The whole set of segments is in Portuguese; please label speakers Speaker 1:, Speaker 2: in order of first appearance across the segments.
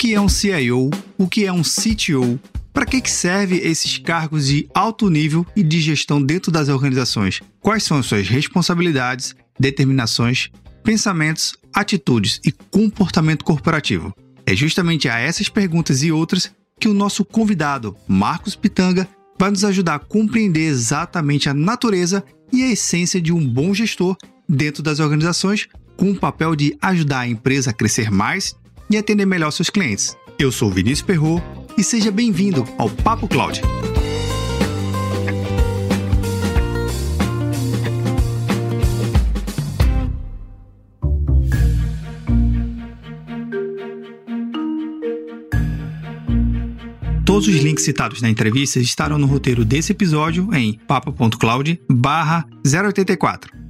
Speaker 1: que é um CIO? O que é um CTO? Para que, que serve esses cargos de alto nível e de gestão dentro das organizações? Quais são as suas responsabilidades, determinações, pensamentos, atitudes e comportamento corporativo? É justamente a essas perguntas e outras que o nosso convidado, Marcos Pitanga, vai nos ajudar a compreender exatamente a natureza e a essência de um bom gestor dentro das organizações, com o papel de ajudar a empresa a crescer mais e atender melhor seus clientes. Eu sou Vinícius Perro e seja bem-vindo ao Papo Cloud. Todos os links citados na entrevista estarão no roteiro desse episódio em papo.cloud 084.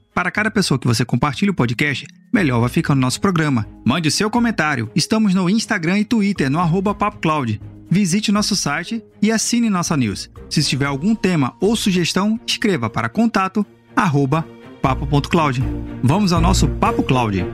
Speaker 1: Para cada pessoa que você compartilha o podcast, melhor vai ficar no nosso programa. Mande seu comentário. Estamos no Instagram e Twitter, no arroba PapoCloud. Visite nosso site e assine nossa news. Se tiver algum tema ou sugestão, escreva para contato papo.cloud. Vamos ao nosso Papo Cloud.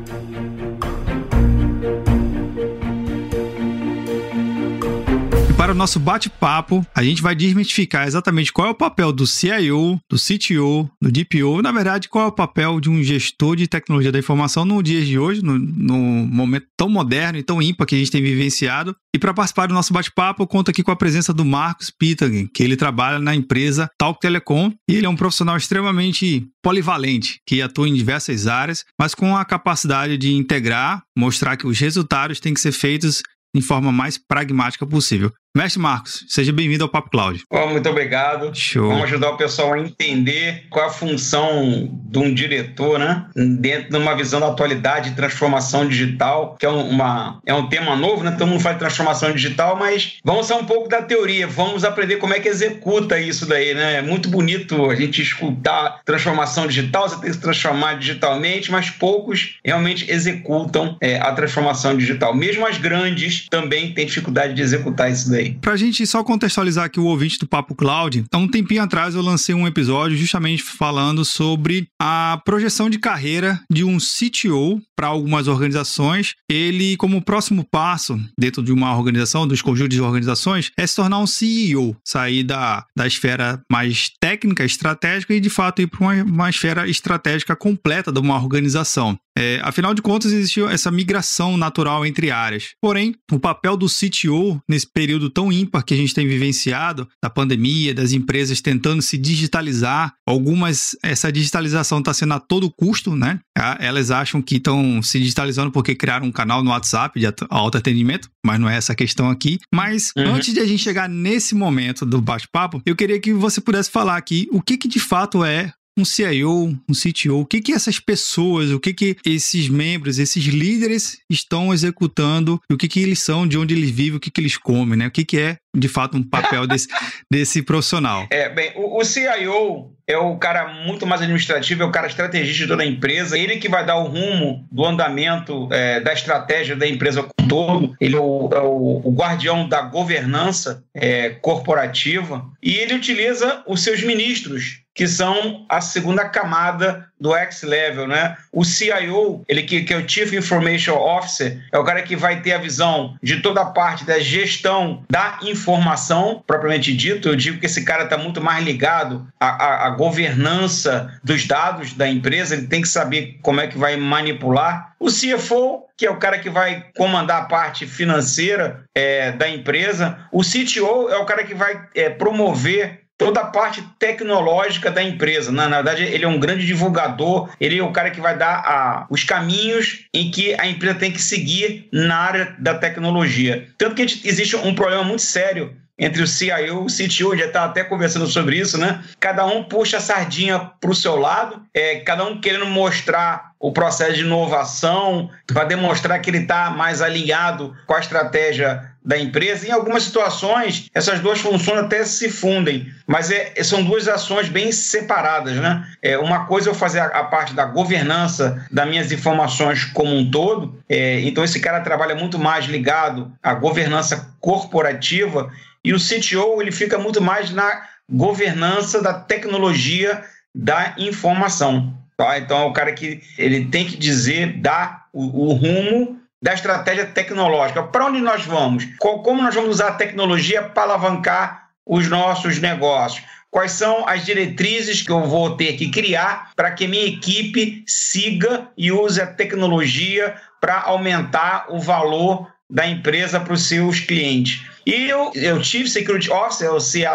Speaker 1: Para o nosso bate-papo, a gente vai desmistificar exatamente qual é o papel do CIO, do CTO, do DPO, na verdade, qual é o papel de um gestor de tecnologia da informação no dia de hoje, no, no momento tão moderno e tão ímpar que a gente tem vivenciado. E para participar do nosso bate-papo, conto aqui com a presença do Marcos Pittagen, que ele trabalha na empresa Talk Telecom e ele é um profissional extremamente polivalente, que atua em diversas áreas, mas com a capacidade de integrar, mostrar que os resultados têm que ser feitos em forma mais pragmática possível. Mestre Marcos, seja bem-vindo ao Papo Cloud.
Speaker 2: Oh, muito obrigado.
Speaker 1: Show.
Speaker 2: Vamos ajudar o pessoal a entender qual é a função de um diretor, né? Dentro de uma visão da atualidade e transformação digital, que é, uma, é um tema novo, né? Todo mundo fala de transformação digital, mas vamos ser um pouco da teoria, vamos aprender como é que executa isso daí, né? É muito bonito a gente escutar transformação digital, você tem que se transformar digitalmente, mas poucos realmente executam é, a transformação digital. Mesmo as grandes também têm dificuldade de executar isso daí.
Speaker 1: Para a gente só contextualizar aqui o ouvinte do Papo Cloud, há um tempinho atrás eu lancei um episódio justamente falando sobre a projeção de carreira de um CTO para algumas organizações. Ele, como próximo passo dentro de uma organização, dos conjuntos de organizações, é se tornar um CEO, sair da, da esfera mais técnica, estratégica e de fato ir para uma, uma esfera estratégica completa de uma organização. É, afinal de contas, existiu essa migração natural entre áreas. Porém, o papel do CTO nesse período tão ímpar que a gente tem vivenciado, da pandemia, das empresas tentando se digitalizar, algumas, essa digitalização está sendo a todo custo, né? Elas acham que estão se digitalizando porque criaram um canal no WhatsApp de alto atendimento, mas não é essa a questão aqui. Mas uhum. antes de a gente chegar nesse momento do bate-papo, eu queria que você pudesse falar aqui o que, que de fato é um CIO, um CTO, o que que essas pessoas, o que que esses membros, esses líderes estão executando, o que que eles são, de onde eles vivem, o que que eles comem, né? O que que é, de fato, um papel desse, desse profissional?
Speaker 2: É, bem, o, o CIO é o cara muito mais administrativo, é o cara estrategista de toda a empresa, ele que vai dar o rumo do andamento é, da estratégia da empresa como todo, ele é o, é o, o guardião da governança é, corporativa e ele utiliza os seus ministros que são a segunda camada do X-Level, né? O CIO, ele que, que, é o Chief Information Officer, é o cara que vai ter a visão de toda a parte da gestão da informação, propriamente dito. Eu digo que esse cara está muito mais ligado à, à, à, governança dos dados da empresa, ele tem que saber como é que vai manipular. O CFO, que é o cara que vai comandar a parte financeira é, da empresa. O CTO é o cara que vai é, promover toda a parte tecnológica da empresa. Na, na, verdade, ele é um grande divulgador, ele é o cara que vai dar a, os caminhos em que a empresa tem que seguir na área da tecnologia. Tanto que existe um problema muito sério entre o CIO e o CTO, já está até conversando sobre isso, né? Cada um puxa a sardinha para o seu lado, é, cada um querendo mostrar o processo de inovação, para demonstrar que ele está mais alinhado com a estratégia da empresa. Em algumas situações, essas duas funções até se fundem, mas é, são duas ações bem separadas. Né? É, uma coisa é eu fazer a, a, parte da governança das minhas informações como um todo, é, então esse cara trabalha muito mais ligado à governança corporativa, e o CTO ele fica muito mais na governança da tecnologia da informação. Tá? Então é o cara que ele tem que dizer, dar o, o rumo da estratégia tecnológica. Para onde nós vamos? Como nós vamos usar a tecnologia para alavancar os nossos negócios? Quais são as diretrizes que eu vou ter que criar para que minha equipe siga e use a tecnologia para aumentar o valor da empresa para os seus clientes? E o, o Chief Security Officer, o CSO,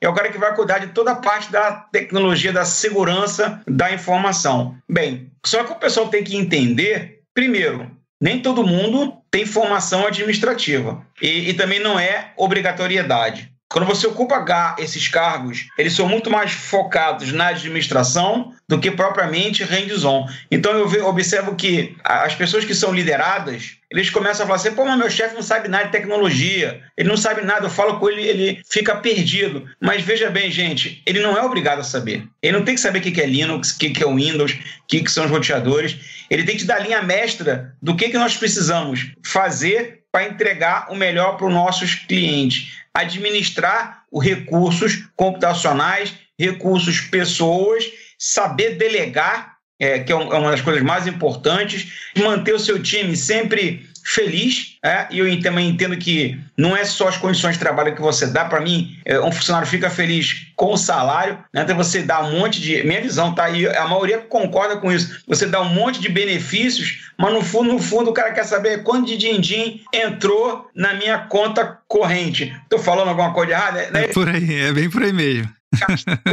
Speaker 2: é o cara que vai cuidar de toda a parte da tecnologia, da segurança da informação. Bem, só que o pessoal tem que entender, primeiro, nem todo mundo tem formação administrativa e, e também não é obrigatoriedade. Quando você ocupa esses cargos, eles são muito mais focados na administração do que propriamente hands-on. Então eu observo que as pessoas que são lideradas, eles começam a falar assim, pô, mas meu chefe não sabe nada de tecnologia, ele não sabe nada, eu falo com ele, ele fica perdido. Mas veja bem, gente, ele não é obrigado a saber. Ele não tem que saber o que é Linux, o que é Windows, o que são os roteadores. Ele tem que dar a linha mestra do que, que nós precisamos fazer para entregar o melhor para os nossos clientes administrar os recursos computacionais, recursos pessoas, saber delegar, é, que é, é uma das coisas mais importantes, manter o seu time sempre feliz, é, e eu também entendo que não é só as condições de trabalho que você dá. Para mim, é, um funcionário fica feliz com o salário, né, então você dá um monte de. Minha visão, tá? E a maioria concorda com isso. Você dá um monte de benefícios, mas no fundo, no fundo, o cara quer saber quanto de din-din entrou na minha conta corrente. Estou falando alguma coisa errada?
Speaker 1: Né? É por aí, é bem por aí mesmo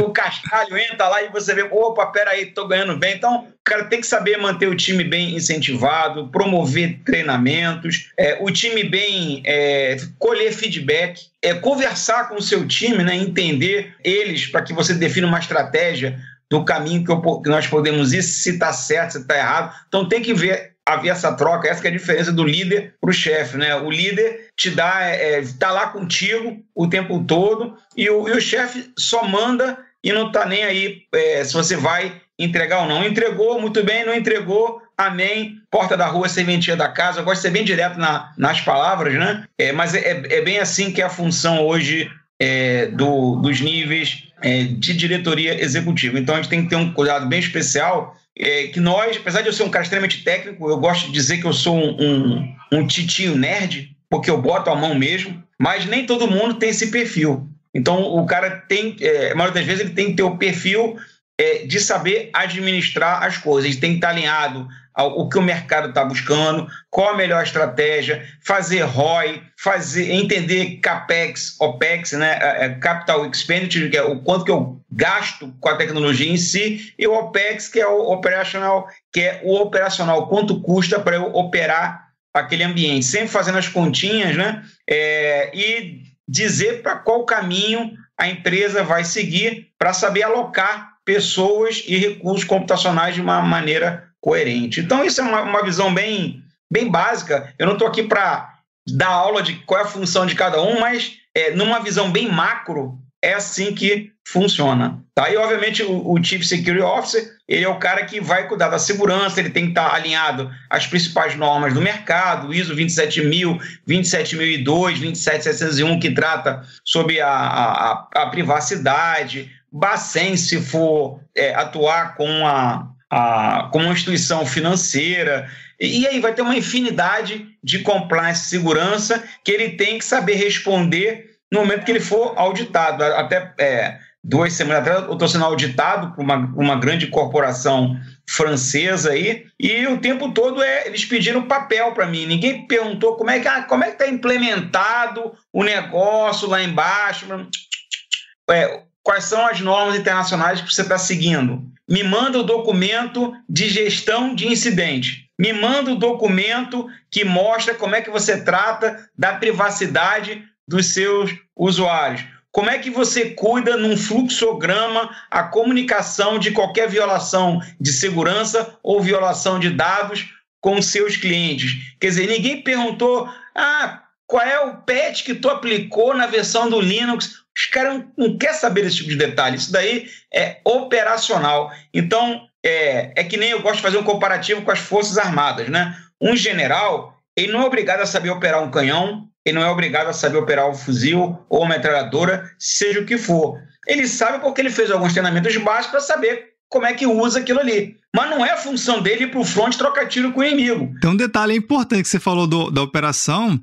Speaker 2: o cascalho entra lá e você vê, opa, peraí, tô ganhando bem. Então, o cara tem que saber manter o time bem incentivado, promover treinamentos, é, o time bem é, colher feedback, é, conversar com o seu time, né, entender eles para que você defina uma estratégia do caminho que, eu, que nós podemos ir, se está certo, se está errado. Então tem que ver haver essa troca, essa é a diferença do líder para o chefe, né? O líder te dá, é, tá lá contigo o tempo todo e o, o chefe só manda e não está nem aí é, se você vai entregar ou não. Entregou, muito bem, não entregou, amém. Porta da rua, serventia da casa. Eu gosto de ser bem direto na, nas palavras, né? É, mas é, é bem assim que é a função hoje é, do, dos níveis é, de diretoria executiva. Então a gente tem que ter um cuidado bem especial é, que nós, apesar de eu ser um cara extremamente técnico, eu gosto de dizer que eu sou um, um, um titio nerd, porque eu boto a mão mesmo, mas nem todo mundo tem esse perfil. Então, o cara tem, é, a maioria das vezes, ele tem que ter o perfil é, de saber administrar as coisas, ele tem que estar alinhado o que o mercado está buscando, qual a melhor estratégia, fazer ROI, fazer, entender CAPEX, OPEX, né, é, é, Capital Expenditure, que é o quanto que eu gasto com a tecnologia em si, e o OPEX, que é o operacional, que é o operacional, quanto custa para eu operar aquele ambiente, sempre fazendo as continhas, né, é, e dizer para qual caminho a empresa vai seguir para saber alocar pessoas e recursos computacionais de uma maneira coerente. Então, isso é uma, uma visão bem, bem básica. Eu não estou aqui para dar aula de qual é a função de cada um, mas é, numa visão bem macro, é assim que funciona. Tá? E, obviamente, o, o, Chief Security Officer ele é o cara que vai cuidar da segurança, ele tem que estar alinhado às principais normas do mercado, ISO 27000, 27002, 27701, que trata sobre a, a, a privacidade, Bacen, se for é, atuar com a, a, como uma instituição financeira. E, e aí vai ter uma infinidade de compliance e segurança que ele tem que saber responder no momento que ele for auditado. Até é, duas semanas atrás eu estou sendo auditado por uma, uma grande corporação francesa aí, e o tempo todo é, eles pediram papel para mim. Ninguém perguntou como é que ah, como é que está implementado o negócio lá embaixo. É, quais são as normas internacionais que você está seguindo? Me manda o documento de gestão de incidente. Me manda o documento que mostra como é que você trata da privacidade dos seus usuários? Como é que você cuida num fluxograma a comunicação de qualquer violação de segurança ou violação de dados com seus clientes? Quer dizer, ninguém perguntou, ah, qual é o patch que tu aplicou na versão do Linux? Os caras não, não querem saber desse tipo de detalhe. Isso daí é operacional. Então, é, é que nem eu gosto de fazer um comparativo com as Forças Armadas, né? Um general, ele não é obrigado a saber operar um canhão, ele não é obrigado a saber operar um fuzil ou uma metralhadora, seja o que for. Ele sabe porque ele fez alguns treinamentos básicos para saber como é que usa aquilo ali. Mas não é função dele ir para o front trocar tiro com o inimigo.
Speaker 1: Tem um detalhe importante que você falou do, da operação,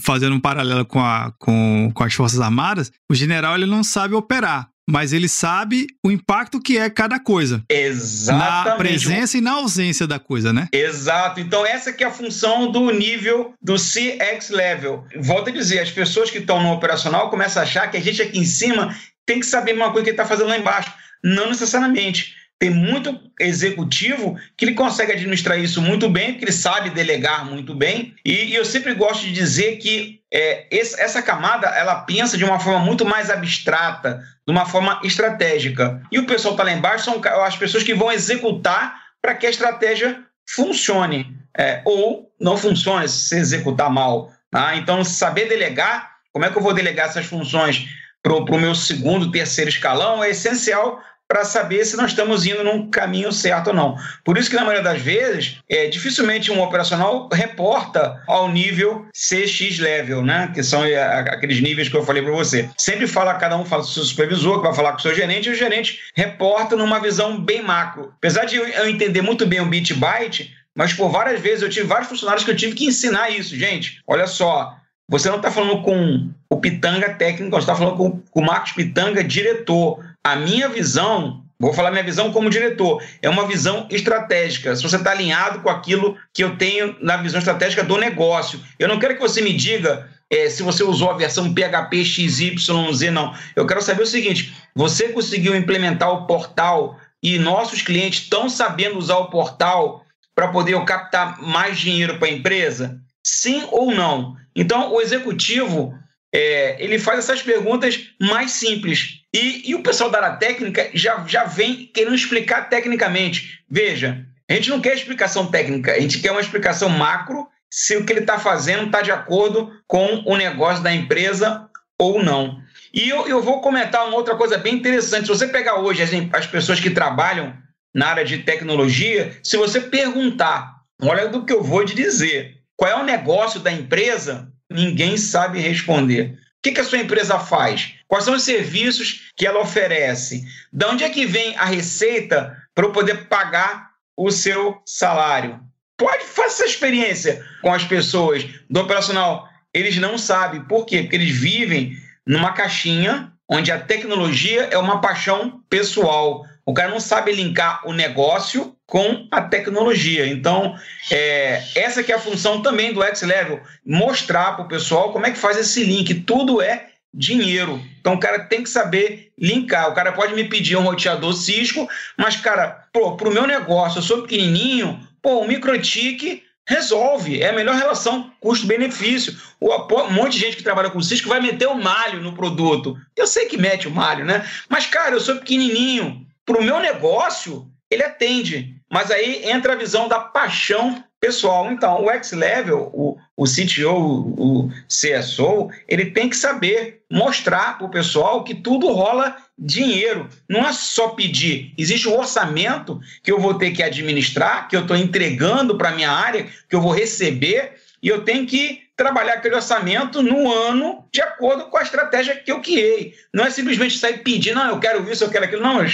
Speaker 1: fazendo um paralelo com, a, com, com as Forças Armadas, o general ele não sabe operar mas ele sabe o impacto que é cada coisa.
Speaker 2: Exatamente.
Speaker 1: Na presença e na ausência da coisa, né?
Speaker 2: Exato. Então essa que é a função do nível do CX level. Volto a dizer, as pessoas que estão no operacional começam a achar que a gente aqui em cima tem que saber uma coisa que ele está fazendo lá embaixo. Não necessariamente. Tem muito executivo que ele consegue administrar isso muito bem, porque ele sabe delegar muito bem. E, e eu sempre gosto de dizer que é, essa camada ela pensa de uma forma muito mais abstrata, de uma forma estratégica. E o pessoal que está lá embaixo são as pessoas que vão executar para que a estratégia funcione. É, ou não funcione se executar mal. Tá? Então, saber delegar, como é que eu vou delegar essas funções para o meu segundo, terceiro escalão é essencial para saber se nós estamos indo num caminho certo ou não. Por isso que, na maioria das vezes, é, dificilmente um operacional reporta ao nível CX level, né? que são é, aqueles níveis que eu falei para você. Sempre fala, cada um fala com o seu supervisor, que vai falar com o seu gerente, e o gerente reporta numa visão bem macro. Apesar de eu entender muito bem o bit byte, mas por várias vezes eu tive vários funcionários que eu tive que ensinar isso. Gente, olha só, você não está falando com o Pitanga técnico, você está falando com, com o Marcos Pitanga, diretor. A minha visão, vou falar minha visão como diretor, é uma visão estratégica. Se você está alinhado com aquilo que eu tenho na visão estratégica do negócio. Eu não quero que você me diga é, se você usou a versão PHP XYZ, não. Eu quero saber o seguinte: você conseguiu implementar o portal e nossos clientes estão sabendo usar o portal para poder captar mais dinheiro para a empresa? Sim ou não? Então, o executivo é, ele faz essas perguntas mais simples. E, e o pessoal da área técnica já, já vem querendo explicar tecnicamente. Veja, a gente não quer explicação técnica, a gente quer uma explicação macro se o que ele está fazendo está de acordo com o negócio da empresa ou não. E eu, eu vou comentar uma outra coisa bem interessante. Se você pegar hoje as, as pessoas que trabalham na área de tecnologia, se você perguntar, olha do que eu vou te dizer, qual é o negócio da empresa, ninguém sabe responder. O que, que a sua empresa faz? Quais são os serviços que ela oferece? De onde é que vem a receita para eu poder pagar o seu salário? Pode fazer essa experiência com as pessoas do operacional. Eles não sabem. Por quê? Porque eles vivem numa caixinha onde a tecnologia é uma paixão pessoal. O cara não sabe linkar o negócio com a tecnologia. Então, é, essa que é a função também do X-Level, mostrar para o pessoal como é que faz esse link. Tudo é dinheiro. Então, o cara tem que saber linkar. O cara pode me pedir um roteador Cisco, mas, cara, para o meu negócio, eu sou pequenininho, pô, o MikroTik resolve. É a melhor relação custo-benefício. Um monte de gente que trabalha com Cisco vai meter o malho no produto. Eu sei que mete o malho, né? Mas, cara, eu sou pequenininho. Para o meu negócio, ele atende. Mas aí entra a visão da paixão pessoal. Então, o X-Level, o, o CTO, o CSO, ele tem que saber mostrar para o pessoal que tudo rola dinheiro. Não é só pedir. Existe um orçamento que eu vou ter que administrar, que eu estou entregando para a minha área, que eu vou receber, e eu tenho que trabalhar aquele orçamento no ano de acordo com a estratégia que eu criei. Não é simplesmente sair pedindo, não, eu quero isso, eu quero aquilo. Não,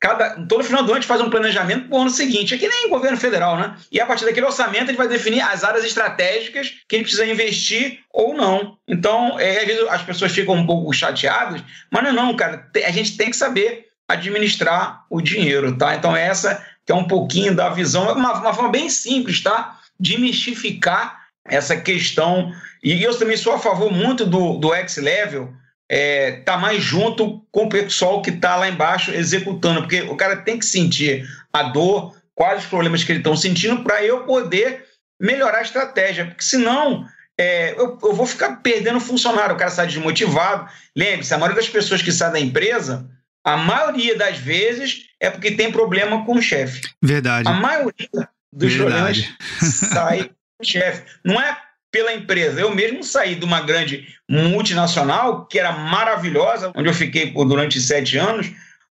Speaker 2: cada, todo final do ano a gente faz um planejamento para o ano seguinte. É que nem governo federal, né? E a partir daquele orçamento a gente vai definir as áreas estratégicas que a gente precisa investir ou não. Então, é, às vezes as pessoas ficam um pouco chateadas, mas não, é não, cara. A gente tem que saber administrar o dinheiro, tá? Então, essa que é um pouquinho da visão, uma, uma forma bem simples, tá? De mistificar essa questão. E eu também sou a favor muito do, do X-Level, é, tá mais junto com o pessoal que está lá embaixo executando, porque o cara tem que sentir a dor, quais os problemas que eles estão sentindo, para eu poder melhorar a estratégia, porque senão é, eu, eu, vou ficar perdendo funcionário, o cara sai desmotivado. Lembre-se, a maioria das pessoas que saem da empresa, a maioria das vezes é porque tem problema com o chefe.
Speaker 1: Verdade.
Speaker 2: A maioria dos Verdade. problemas sai com o chefe. Não é pela empresa. Eu mesmo saí de uma grande multinacional, que era maravilhosa, onde eu fiquei por, durante sete anos,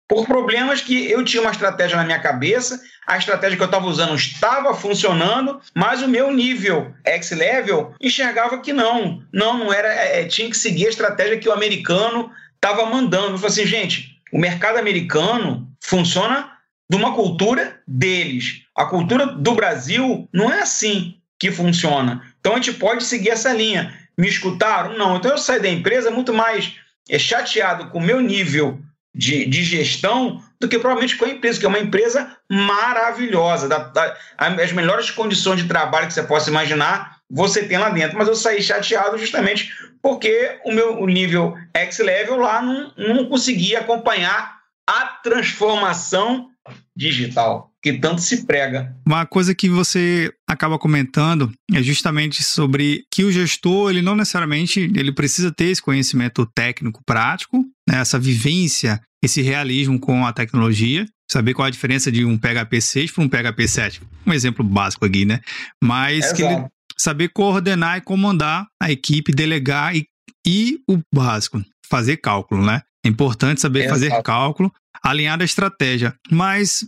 Speaker 2: por problemas que eu tinha uma estratégia na minha cabeça, a estratégia que eu estava usando estava funcionando, mas o meu nível X-Level enxergava que não. Não, não era. É, é tinha que seguir a estratégia que o americano estava mandando. Eu falei assim, gente, o mercado americano funciona de uma cultura deles. A cultura do Brasil não é assim que funciona. Então a gente pode seguir essa linha. Me escutaram? Não. Então eu saí da empresa muito mais é, chateado com o meu nível de, de gestão do que provavelmente com a empresa, que é uma empresa maravilhosa. Da, da, as melhores condições de trabalho que você possa imaginar, você tem lá dentro. Mas eu saí chateado justamente porque o meu o nível X-Level lá não, não conseguia acompanhar a transformação digital que tanto se prega.
Speaker 1: Uma coisa que você acaba comentando é justamente sobre que o gestor, ele não necessariamente, ele precisa ter esse conhecimento técnico prático, né, essa vivência, esse realismo com a tecnologia, saber qual a diferença de um PHP 6 para um PHP 7. Um exemplo básico aqui, né? Mas Exato. que ele saber coordenar e comandar a equipe, delegar e, e o básico, fazer cálculo, né? É importante saber Exato. fazer cálculo, alinhar a estratégia. Mas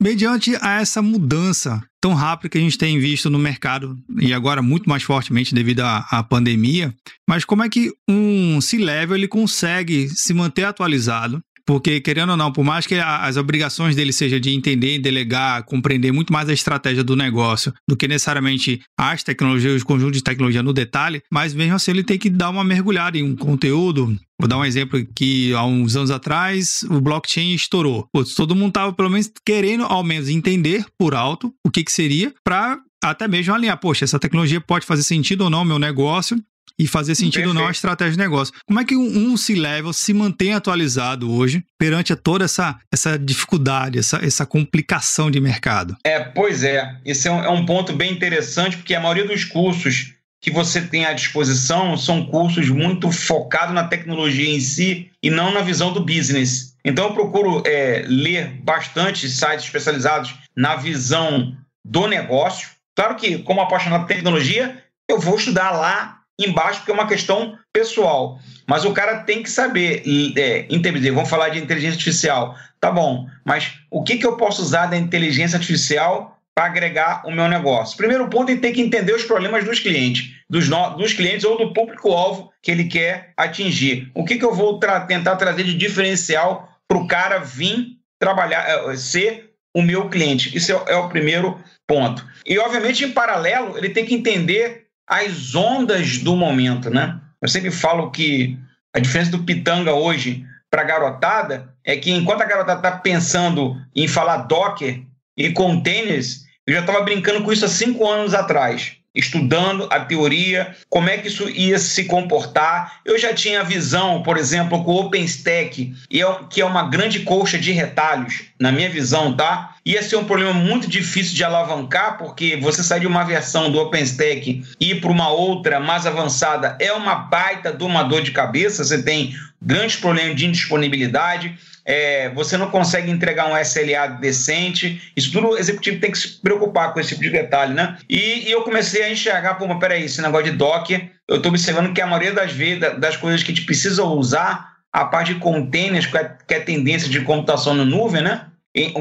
Speaker 1: mediante a essa mudança tão rápida que a gente tem visto no mercado e agora muito mais fortemente devido à, à pandemia, mas como é que um C-level ele consegue se manter atualizado porque, querendo ou não, por mais que as obrigações dele seja de entender, delegar, compreender muito mais a estratégia do negócio do que necessariamente as tecnologias, os conjuntos de tecnologia no detalhe, mas mesmo assim ele tem que dar uma mergulhada em um conteúdo, Vou dar um exemplo que há uns anos atrás o blockchain estourou. Putz, todo mundo estava pelo menos querendo ao menos entender por alto o que, que seria para até mesmo alinhar, poxa, essa tecnologia pode fazer sentido ou não meu negócio e fazer sentido Perfeito. ou não a estratégia de negócio. Como é que um, um C-Level se mantém atualizado hoje perante a toda essa, essa dificuldade, essa, essa complicação de mercado?
Speaker 2: É, pois é. Esse é um, é um ponto bem interessante, porque a maioria dos cursos que você tem à disposição são cursos muito focados na tecnologia em si e não na visão do business. Então, eu procuro é, ler bastante sites especializados na visão do negócio. Claro que, como apaixonado por tecnologia, eu vou estudar lá embaixo, porque é uma questão pessoal. Mas o cara tem que saber é, entender. Vamos falar de inteligência artificial. Tá bom, mas o que, que eu posso usar da inteligência artificial para agregar o meu negócio? Primeiro ponto, ele tem que entender os problemas dos clientes, dos, no, dos clientes ou do público-alvo que ele quer atingir. O que, que eu vou tra tentar trazer de diferencial para o cara vir trabalhar, é, ser o meu cliente? Isso é, é o primeiro ponto. E, obviamente, em paralelo, ele tem que entender as ondas do momento, né? Eu sempre falo que a diferença do pitanga hoje para a garotada é que enquanto a garotada está pensando em falar Docker e containers, eu já estava brincando com isso há cinco anos atrás estudando a teoria, como é que isso ia se comportar. Eu já tinha a visão, por exemplo, com o OpenStack, é que é uma grande colcha de retalhos, na minha visão, tá? Ia ser um problema muito difícil de alavancar, porque você sair de uma versão do OpenStack e ir para uma outra mais avançada é uma baita de uma dor de cabeça. Você tem grandes problemas de indisponibilidade é, você não consegue entregar um SLA decente. Isso tudo o executivo tem que se preocupar com esse tipo de detalhe, né? E, e eu comecei a enxergar, pô, mas peraí, esse negócio de Docker, eu estou observando que a maioria das vezes, das coisas que a gente precisa usar, a parte de containers, que é, que é tendência de computação na nuvem, né?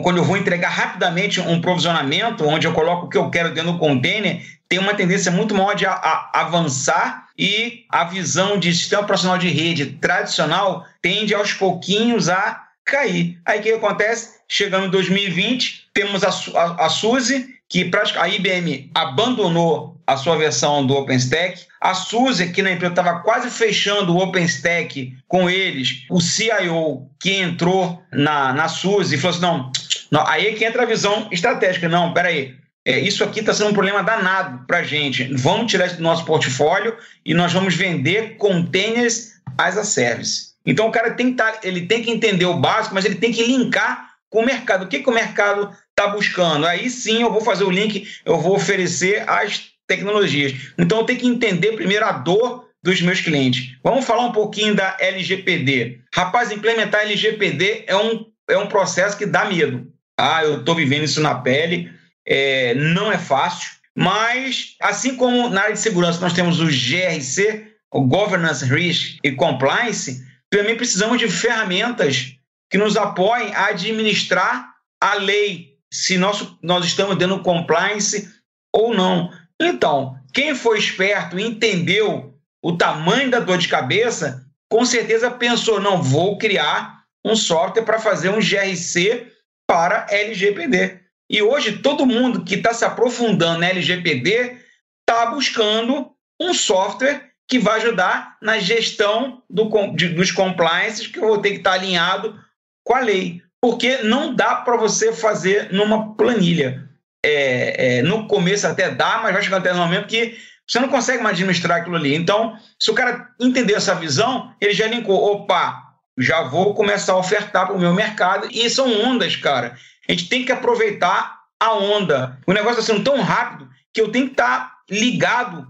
Speaker 2: Quando eu vou entregar rapidamente um provisionamento, onde eu coloco o que eu quero dentro do container, tem uma tendência muito maior de a, a, avançar e a visão de sistema operacional de rede tradicional tende aos pouquinhos a cair. Aí o que acontece? Chegando em 2020, temos a, a, a SUSE, que a IBM abandonou a sua versão do OpenStack. A SUSE, que na empresa estava quase fechando o OpenStack com eles, o CIO que entrou na, na e falou assim: não, não, aí é que entra a visão estratégica. Não, peraí. É, isso aqui está sendo um problema danado para a gente. Vamos tirar isso do nosso portfólio e nós vamos vender containers as a service. Então o cara tem que, tá, ele tem que entender o básico, mas ele tem que linkar com o mercado. O que, que o mercado está buscando? Aí sim eu vou fazer o link, eu vou oferecer as tecnologias. Então eu tenho que entender primeiro a dor dos meus clientes. Vamos falar um pouquinho da LGPD. Rapaz, implementar LGPD é um, é um processo que dá medo. Ah, eu estou vivendo isso na pele, é, não é fácil, mas assim como na área de segurança nós temos o GRC, o Governance, Risk e Compliance, também precisamos de ferramentas que nos apoiem a administrar a lei, se nós, nós estamos dando compliance ou não. Então, quem foi esperto e entendeu o tamanho da dor de cabeça, com certeza pensou: não, vou criar um software para fazer um GRC para LGPD. E hoje todo mundo que está se aprofundando na LGPD está buscando um software que vai ajudar na gestão do, de, dos compliances que eu vou ter que estar alinhado com a lei. Porque não dá para você fazer numa planilha. É, é, no começo até dá, mas vai chegar até no momento que você não consegue mais administrar aquilo ali. Então, se o cara entender essa visão, ele já linkou, opa, já vou começar a ofertar para o meu mercado. E são ondas, cara. A gente tem que aproveitar a onda. O negócio está sendo tão rápido que eu tenho que estar tá ligado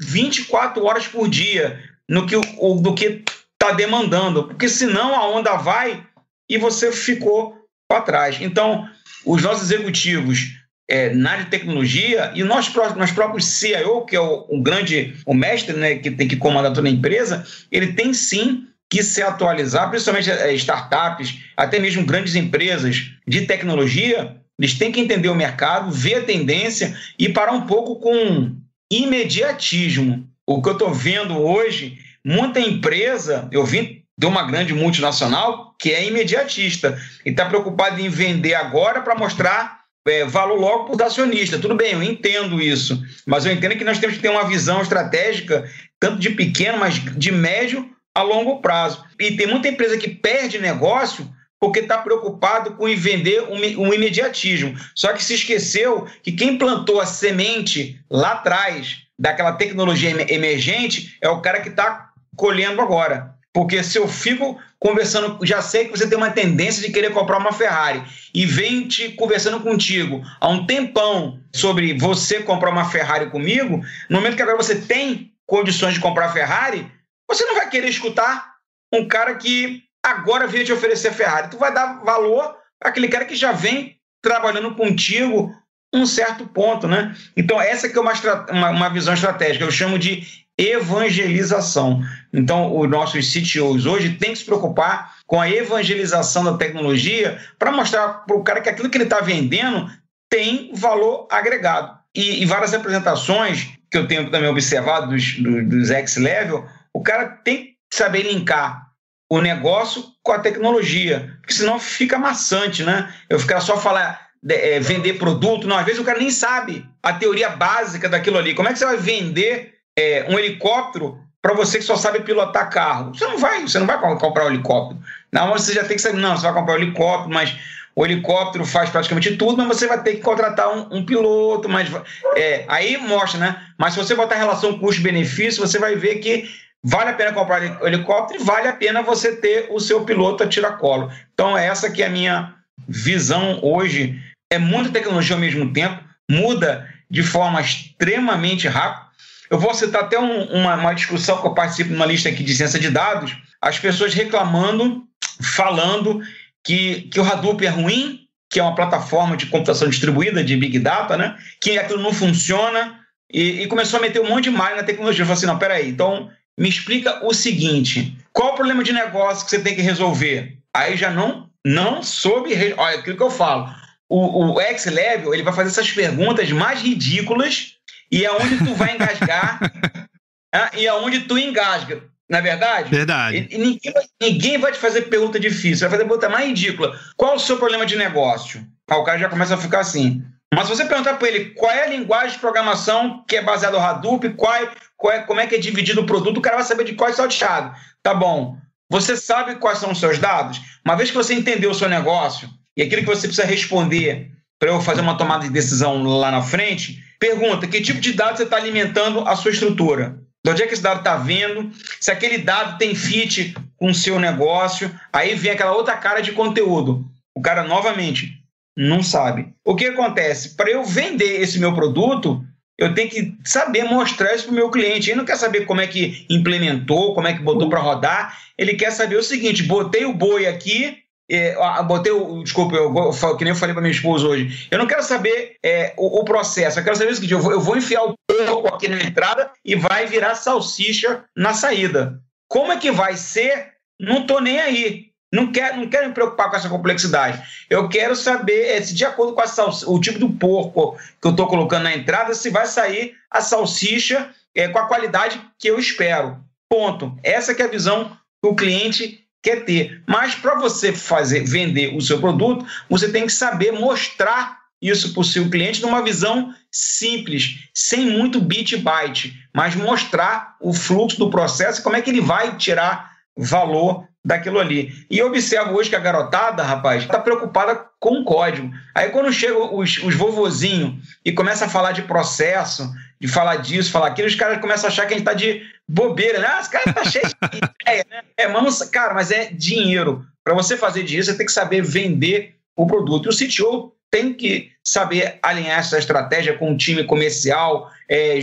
Speaker 2: 24 horas por dia no que o do que está demandando, porque senão a onda vai e você ficou para trás. Então, os nossos executivos é, na área de tecnologia e nós, nós próprios CIO, que é o, o, grande, o mestre, né, que tem que comandar toda a empresa, ele tem sim que se atualizar, principalmente é, startups, até mesmo grandes empresas de tecnologia, eles têm que entender o mercado, ver a tendência e parar um pouco com imediatismo. O que eu estou vendo hoje, muita empresa, eu vim de uma grande multinacional que é imediatista e está preocupada em vender agora para mostrar é, valor logo para o acionista. Tudo bem, eu entendo isso, mas eu entendo que nós temos que ter uma visão estratégica, tanto de pequeno, mas de médio a longo prazo. E tem muita empresa que perde negócio porque está preocupado com vender um, imediatismo. Só que se esqueceu que quem plantou a semente lá atrás daquela tecnologia emergente é o cara que está colhendo agora. Porque se eu fico conversando, já sei que você tem uma tendência de querer comprar uma Ferrari e vem te conversando contigo há um tempão sobre você comprar uma Ferrari comigo, no momento que agora você tem condições de comprar Ferrari, você não vai querer escutar um cara que agora veio te oferecer a Ferrari. Tu vai dar valor àquele cara que já vem trabalhando contigo um certo ponto, né? Então, essa que é uma, uma, uma visão estratégica, eu chamo de evangelização. Então, os nossos CTOs hoje têm que se preocupar com a evangelização da tecnologia para mostrar para o cara que aquilo que ele está vendendo tem valor agregado. E, e, várias apresentações que eu tenho também observado dos, dos, dos X-Level, o cara tem que saber linkar o negócio com a tecnologia, porque senão fica maçante, né? Eu ficar só falar é, vender produto, não, às vezes o cara nem sabe a teoria básica daquilo ali. Como é que você vai vender é, um helicóptero para você que só sabe pilotar carro? Você não vai, você não vai comprar um helicóptero. Não, você já tem que saber, não, você vai comprar um helicóptero, mas o helicóptero faz praticamente tudo, mas você vai ter que contratar um, um piloto, mas é, aí mostra, né? Mas se você botar relação custo-benefício, você vai ver que Vale a pena comprar o helicóptero e vale a pena você ter o seu piloto a tiracolo. Então, essa que é a minha visão hoje. É muita tecnologia ao mesmo tempo, muda de forma extremamente rápida. Eu vou citar até um, uma, uma, discussão que eu participo numa lista aqui de ciência de dados, as pessoas reclamando, falando que, que o Hadoop é ruim, que é uma plataforma de computação distribuída, de Big Data, né? que aquilo não funciona, e, e começou a meter um monte de malha na tecnologia. Eu falei assim, não, peraí, então me explica o seguinte: qual o problema de negócio que você tem que resolver? Aí já não, não soube. Olha, aquilo que eu falo. O, o X-Level ele vai fazer essas perguntas mais ridículas e é onde tu vai engasgar né? e é onde tu engasga. Na é verdade?
Speaker 1: Verdade.
Speaker 2: E, e ninguém, vai, ninguém, vai, te fazer pergunta difícil, vai fazer pergunta mais ridícula. Qual o seu problema de negócio? Aí o cara já começa a ficar assim. Mas se você perguntar para ele qual é a linguagem de programação que é baseada no Hadoop, qual é, qual é, como é que é dividido o produto, o cara vai saber de qual é o salteado. Tá bom. Você sabe quais são os seus dados? Uma vez que você entendeu o seu negócio e aquilo que você precisa responder para eu fazer uma tomada de decisão lá na frente, pergunta que tipo de dados você está alimentando a sua estrutura. De onde é que esse dado está vindo? Se aquele dado tem fit com o seu negócio, aí vem aquela outra cara de conteúdo. O cara, novamente, não sabe. O que acontece? Para eu vender esse meu produto, eu tenho que saber mostrar isso para o meu cliente. Ele não quer saber como é que implementou, como é que botou para rodar. Ele quer saber o seguinte: botei o boi aqui, é, botei o. Desculpa, eu, que nem eu falei para minha esposa hoje. Eu não quero saber é, o, o, processo, eu quero saber o seguinte: eu vou, eu vou enfiar o porco aqui na entrada e vai virar salsicha na saída. Como é que vai ser? Não estou nem aí. Não quero, não quero me preocupar com essa complexidade. Eu quero saber é, se, de acordo com o tipo do porco que eu estou colocando na entrada, se vai sair a salsicha é, com a qualidade que eu espero. Ponto. Essa é a visão que o cliente quer ter. Mas para você fazer vender o seu produto, você tem que saber mostrar isso para o seu cliente numa visão simples, sem muito bit byte, mas mostrar o fluxo do processo como é que ele vai tirar valor daquilo ali. E eu observo hoje que a garotada, rapaz, está preocupada com o código. Aí quando chegam os, os vovozinhos e começa a falar de processo, de falar disso, falar aquilo, os caras começam a achar que a gente está de bobeira, né? Ah, esse cara tá cheio de ideia, né? É, não, cara, mas é dinheiro. Para você fazer disso, você tem que saber vender o produto. E o CTO tem que saber alinhar essa estratégia com o time comercial, é,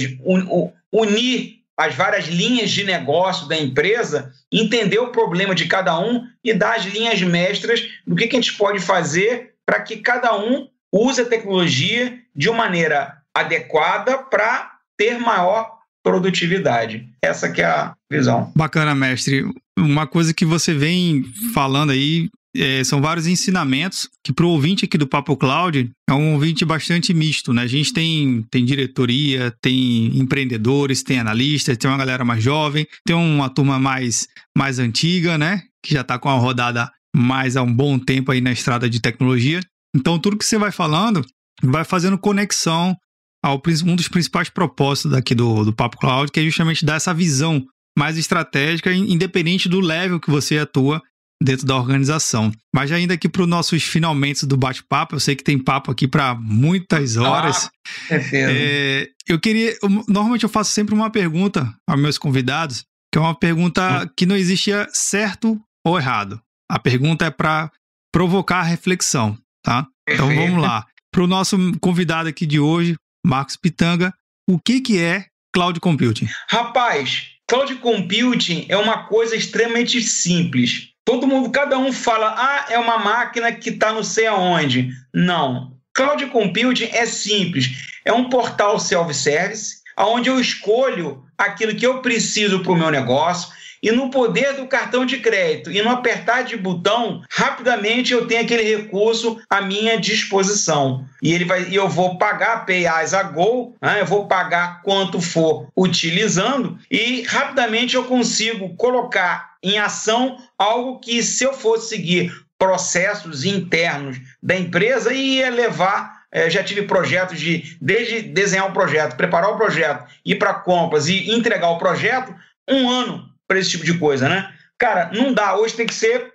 Speaker 2: unir as várias linhas de negócio da empresa, entender o problema de cada um e dar as linhas mestras do que, que a gente pode fazer para que cada um use a tecnologia de uma maneira adequada para ter maior produtividade. Essa que é a visão.
Speaker 1: Bacana, mestre. Uma coisa que você vem falando aí é, são vários ensinamentos que para o ouvinte aqui do Papo Cloud é um ouvinte bastante misto, né? A gente tem, tem diretoria, tem empreendedores, tem analistas, tem uma galera mais jovem, tem uma turma mais, mais antiga, né? Que já está com a rodada mais há um bom tempo aí na estrada de tecnologia. Então, tudo que você vai falando vai fazendo conexão ao um dos principais propósitos daqui do, do Papo Cloud, que é justamente dar essa visão mais estratégica, independente do level que você atua dentro da organização. Mas ainda aqui para os nossos finalmente do bate-papo, eu sei que tem papo aqui para muitas horas. Ah, é, eu queria. Normalmente eu faço sempre uma pergunta aos meus convidados, que é uma pergunta que não existia certo ou errado. A pergunta é para provocar reflexão, tá? Então vamos lá. Para o nosso convidado aqui de hoje, Marcos Pitanga, o que, que é cloud computing?
Speaker 2: Rapaz, cloud computing é uma coisa extremamente simples. Todo mundo, cada um fala, ah, é uma máquina que está não sei aonde. Não. Cloud Computing é simples. É um portal self-service, onde eu escolho aquilo que eu preciso para o meu negócio e no poder do cartão de crédito e no apertar de botão, rapidamente eu tenho aquele recurso à minha disposição. E ele vai, e eu vou pagar pay as a go, né? eu vou pagar quanto for utilizando e rapidamente eu consigo colocar em ação algo que se eu fosse seguir processos internos da empresa ia levar é, já tive projetos de, desde desenhar um projeto, preparar o projeto, ir para compras e entregar o projeto, um ano para esse tipo de coisa, né? Cara, não dá. Hoje tem que ser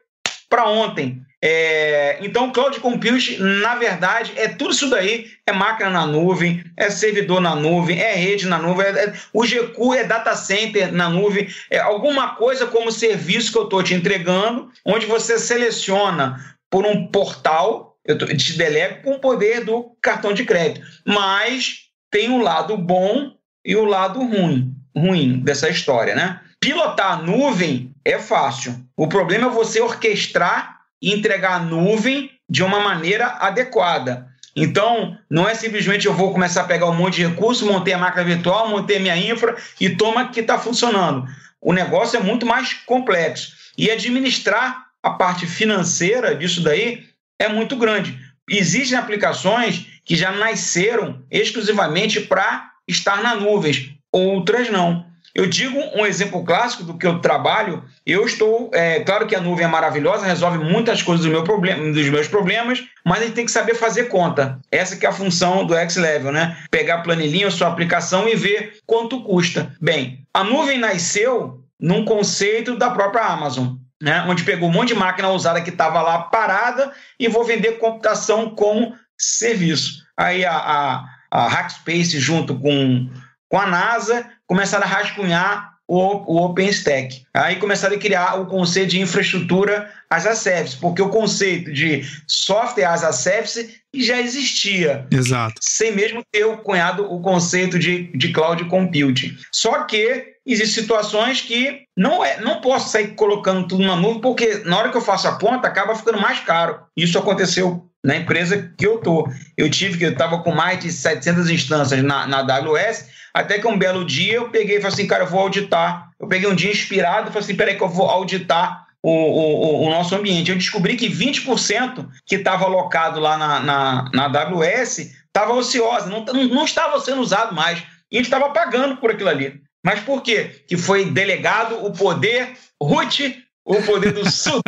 Speaker 2: para ontem. É, então, cloud computing, na verdade, é tudo isso daí: é máquina na nuvem, é servidor na nuvem, é rede na nuvem, é, é, o GQ é data center na nuvem, é alguma coisa como serviço que eu estou te entregando, onde você seleciona por um portal, eu te delego com o poder do cartão de crédito. Mas tem o lado bom e o lado ruim, ruim dessa história, né? Pilotar a nuvem é fácil. O problema é você orquestrar e entregar a nuvem de uma maneira adequada. Então, não é simplesmente eu vou começar a pegar um monte de recurso, montei a máquina virtual, montei minha infra e toma que está funcionando. O negócio é muito mais complexo. E administrar a parte financeira disso daí é muito grande. Existem aplicações que já nasceram exclusivamente para estar na nuvem, outras não. Eu digo um exemplo clássico do que eu trabalho. Eu estou, é, claro que a nuvem é maravilhosa, resolve muitas coisas do meu problema, dos meus problemas, mas a gente tem que saber fazer conta. Essa que é a função do X-Level, né? Pegar a planilhinha, a sua aplicação e ver quanto custa. Bem, a nuvem nasceu num conceito da própria Amazon. Né, onde pegou um monte de máquina usada que estava lá parada e vou vender computação como serviço. Aí a, a, a Hackspace junto com, com a NASA começaram a rascunhar o, o OpenStack. Aí começaram a criar o conceito de infraestrutura as a service, porque o conceito de software as a service já existia.
Speaker 1: Exato.
Speaker 2: Sem mesmo ter cunhado o conceito de, de cloud computing. Só que existem situações que não, é, não posso sair colocando tudo na nuvem, porque na hora que eu faço a ponta, acaba ficando mais caro. Isso aconteceu na empresa que eu tô. Eu tive que eu estava com mais de 700 instâncias na, na AWS, até que um belo dia eu peguei e falei assim, cara, eu vou auditar. Eu peguei um dia inspirado e falei assim, peraí que eu vou auditar o, o, o, nosso ambiente. Eu descobri que 20% que estava alocado lá na, na, na AWS estava ociosa, não, não estava sendo usado mais. E a gente estava pagando por aquilo ali. Mas por quê? Que foi delegado o poder root, o poder do sudo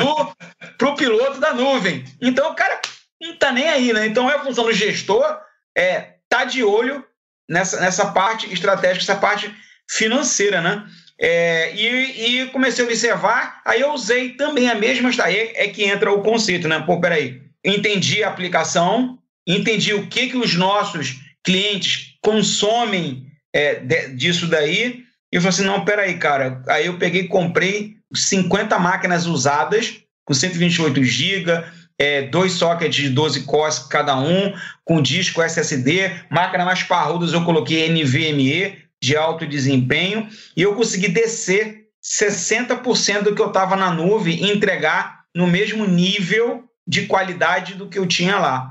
Speaker 2: para o piloto da nuvem. Então o cara não está nem aí, né? Então é a função do gestor é tá de olho nessa, nessa parte estratégica, essa parte financeira, né? É, e, e, comecei a observar, aí eu usei também a mesma, aí é, é que entra o conceito, né? Pô, peraí, entendi a aplicação, entendi o que, que os nossos clientes consomem é, de, disso daí, e eu falei assim, não, peraí, cara, aí eu peguei e comprei 50 máquinas usadas, com 128 GB, é, dois sockets de 12 cores cada um, com disco SSD, máquina mais parrudas eu coloquei NVMe, de alto desempenho e eu consegui descer 60% do que eu estava na nuvem e entregar no mesmo nível de qualidade do que eu tinha lá.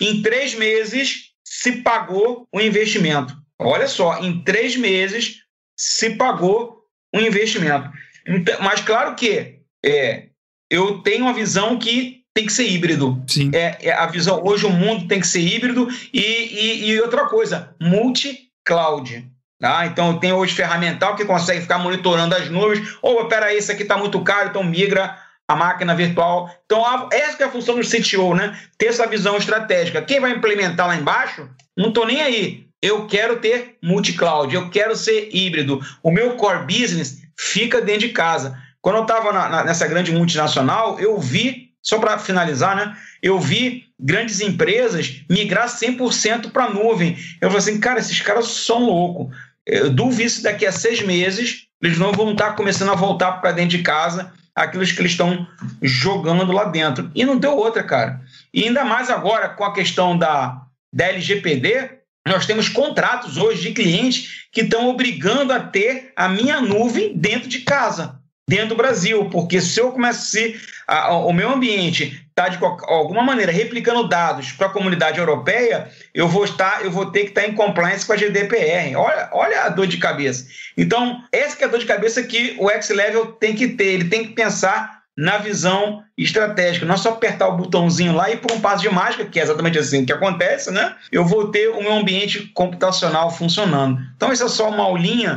Speaker 2: Em três meses se pagou o investimento. Olha só, em três meses se pagou o investimento. Então, mas claro que é, eu tenho uma visão que tem que ser híbrido.
Speaker 1: Sim.
Speaker 2: É, é, a visão hoje o mundo tem que ser híbrido e, e, e outra coisa, multi-cloud. Tá? Então, tem hoje ferramental que consegue ficar monitorando as nuvens. Ou, oh, peraí, isso aqui está muito caro, então migra a máquina virtual. Então, essa é a função do CTO, né? Ter essa visão estratégica. Quem vai implementar lá embaixo, não estou nem aí. Eu quero ter multi-cloud, eu quero ser híbrido. O meu core business fica dentro de casa. Quando eu estava nessa grande multinacional, eu vi, só para finalizar, né? Eu vi grandes empresas migrar 100% para a nuvem. Eu falei assim, cara, esses caras são loucos. Eu duvido se daqui a seis meses eles não vão estar começando a voltar para dentro de casa aquilo que eles estão jogando lá dentro. E não deu outra, cara. E ainda mais agora com a questão da, da LGPD, nós temos contratos hoje de clientes que estão obrigando a ter a minha nuvem dentro de casa, dentro do Brasil, porque se eu começar a, o meu ambiente está de alguma maneira replicando dados para a comunidade europeia, eu vou estar, eu vou ter que estar em compliance com a GDPR. Olha, olha a dor de cabeça. Então, essa é a dor de cabeça que o X-Level tem que ter, ele tem que pensar na visão estratégica. Não é só apertar o botãozinho lá e por um passo de mágica, que é exatamente assim que acontece, né? Eu vou ter o meu ambiente computacional funcionando. Então, isso é só uma aulinha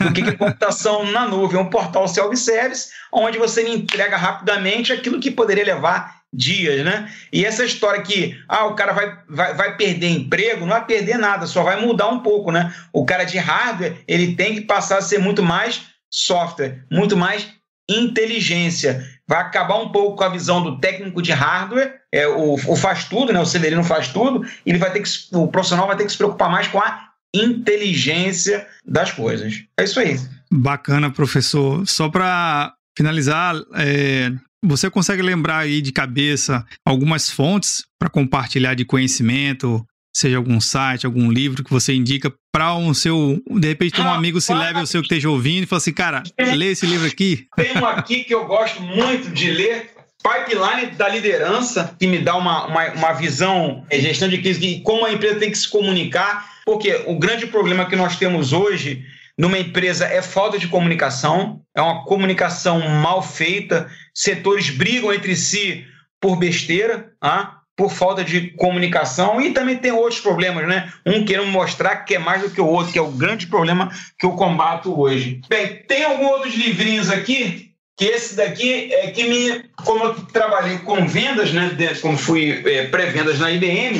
Speaker 2: do que é computação na nuvem, um portal self-service, onde você me entrega rapidamente aquilo que poderia levar dias, né? E essa história que ah, o cara vai, vai, vai perder emprego, não vai perder nada, só vai mudar um pouco, né? O cara de hardware, ele tem que passar a ser muito mais software, muito mais inteligência. Vai acabar um pouco com a visão do técnico de hardware, é, o, o faz tudo, né? O Severino faz tudo, ele vai ter que, o profissional vai ter que se preocupar mais com a inteligência das coisas. É isso aí.
Speaker 1: Bacana, professor. Só para finalizar, é, você consegue lembrar aí de cabeça algumas fontes para compartilhar de conhecimento, seja algum site, algum livro que você indica para um seu. De repente, um amigo se leve o seu que esteja ouvindo e fala assim, cara, lê esse livro aqui.
Speaker 2: Tem um aqui que eu gosto muito de ler. Pipeline da liderança, que me dá uma, uma, uma visão, é, gestão de crise, de como a empresa tem que se comunicar, porque o grande problema que nós temos hoje numa empresa é falta de comunicação, é uma comunicação mal feita, setores brigam entre si por besteira, ah, por falta de comunicação e também tem outros problemas, né? Um querendo mostrar que é mais do que o outro, que é o grande problema que eu combato hoje. Bem, tem alguns outros livrinhos aqui que esse daqui é que me, como eu trabalhei com vendas, né, como fui é, pré-vendas na IBM,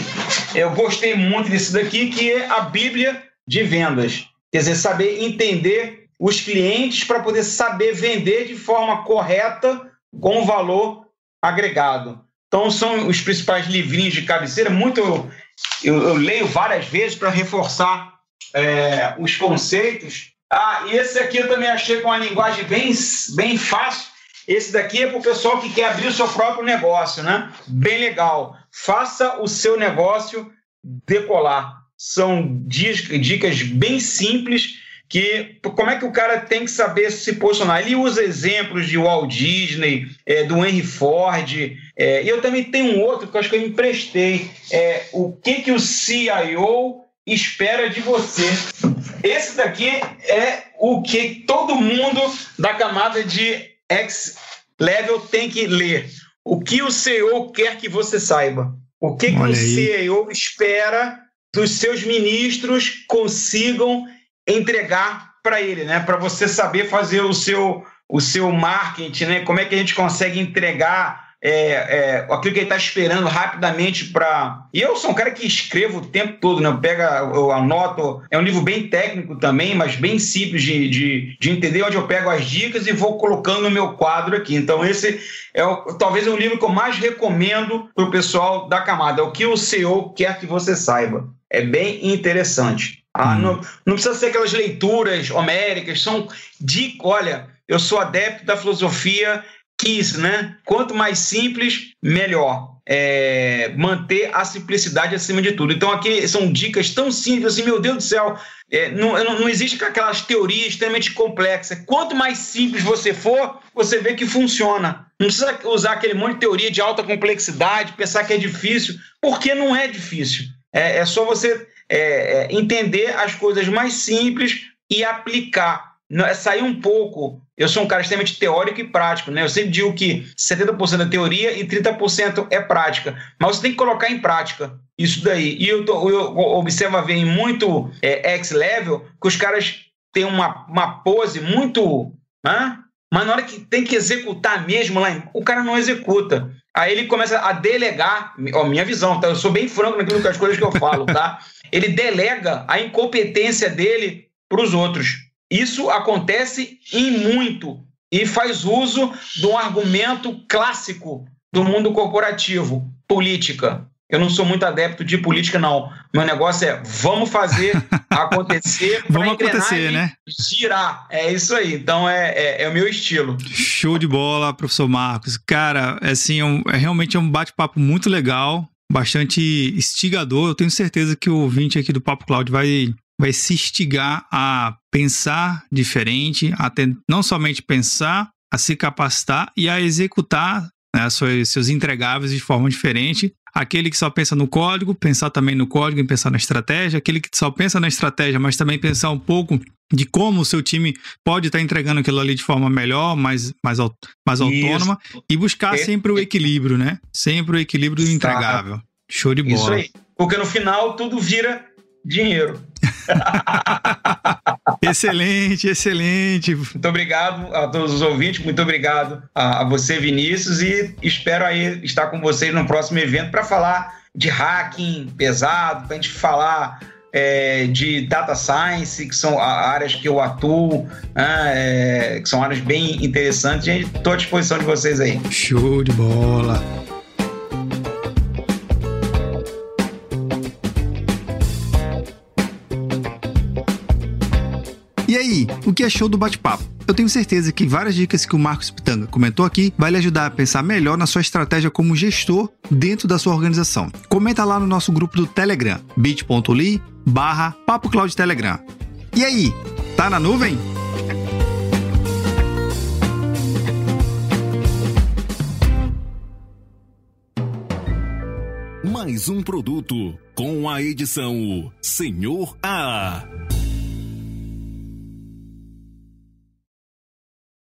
Speaker 2: eu gostei muito desse daqui que é a Bíblia de vendas. Quer dizer, saber entender os clientes para poder saber vender de forma correta com valor agregado. Então, são os principais livrinhos de cabeceira. Muito eu, eu, leio várias vezes para reforçar é, os conceitos. Ah, e esse aqui eu também achei com uma linguagem bem, bem fácil Esse daqui é para o pessoal que quer abrir o seu próprio negócio, né? Bem legal. Faça o seu negócio decolar. São dicas bem simples que como é que o cara tem que saber se posicionar. Ele usa exemplos de Walt Disney, é, do Henry Ford, é, e eu também tenho um outro que eu acho que eu emprestei. É, o que, que o CIO espera de você? Esse daqui é o que todo mundo da camada de X-Level tem que ler. O que o CEO quer que você saiba. O que, que o CEO espera dos seus ministros consigam entregar para ele, né? Para você saber fazer o seu, o seu marketing, né? Como é que a gente consegue entregar é, é, aquilo que ele está esperando rapidamente para. E eu sou um cara que escrevo o tempo todo, né? Eu, pego, eu anoto. É um livro bem técnico também, mas bem simples de, de, de entender, onde eu pego as dicas e vou colocando no meu quadro aqui. Então, esse é o, talvez é o livro que eu mais recomendo para o pessoal da camada. É o que o CEO quer que você saiba. É bem interessante. Ah, hum. não, não precisa ser aquelas leituras homéricas, são de. Olha, eu sou adepto da filosofia KISS, né? Quanto mais simples, melhor. É, manter a simplicidade acima de tudo. Então, aqui são dicas tão simples assim, meu Deus do céu, é, não, não, não existe aquelas teorias extremamente complexas. Quanto mais simples você for, você vê que funciona. Não precisa usar aquele monte de teoria de alta complexidade, pensar que é difícil, porque não é difícil. É, é só você é, é, entender as coisas mais simples e aplicar. É sair um pouco. Eu sou um cara extremamente teórico e prático, né? Eu sempre digo que 70% é teoria e 30% é prática. Mas você tem que colocar em prática isso daí. E eu, tô, eu observo ver em muito é, X-Level que os caras têm uma, uma pose muito. Hã? Mas na hora que tem que executar mesmo, lá, o cara não executa. Aí ele começa a delegar, ó, minha visão, tá? Eu sou bem franco naquilo que as coisas que eu falo, tá? Ele delega a incompetência dele para os outros. Isso acontece em muito e faz uso de um argumento clássico do mundo corporativo, política. Eu não sou muito adepto de política, não. Meu negócio é vamos fazer acontecer.
Speaker 1: vamos acontecer, né?
Speaker 2: Girar. É isso aí. Então é, é, é, o meu estilo.
Speaker 1: Show de bola, professor Marcos. Cara, assim, é, um, é realmente é um bate-papo muito legal, bastante instigador. Eu tenho certeza que o ouvinte aqui do Papo Cloud vai, vai se instigar a pensar diferente, a ter, não somente pensar, a se capacitar e a executar né, seus, seus entregáveis de forma diferente aquele que só pensa no código, pensar também no código e pensar na estratégia, aquele que só pensa na estratégia, mas também pensar um pouco de como o seu time pode estar entregando aquilo ali de forma melhor, mais, mais, mais autônoma, e buscar sempre o equilíbrio, né? Sempre o equilíbrio do entregável. Show de bola. Isso aí.
Speaker 2: Porque no final tudo vira dinheiro.
Speaker 1: excelente, excelente.
Speaker 2: Muito obrigado a todos os ouvintes, muito obrigado a, a você, Vinícius, e espero aí estar com vocês no próximo evento para falar de hacking pesado, para a gente falar é, de data science, que são áreas que eu atuo, né, é, que são áreas bem interessantes. Estou à disposição de vocês aí.
Speaker 1: Show de bola! Que achou do bate-papo? Eu tenho certeza que várias dicas que o Marcos Pitanga comentou aqui vai lhe ajudar a pensar melhor na sua estratégia como gestor dentro da sua organização. Comenta lá no nosso grupo do Telegram, bit.ly barra Telegram. E aí, tá na nuvem?
Speaker 3: Mais um produto com a edição Senhor A.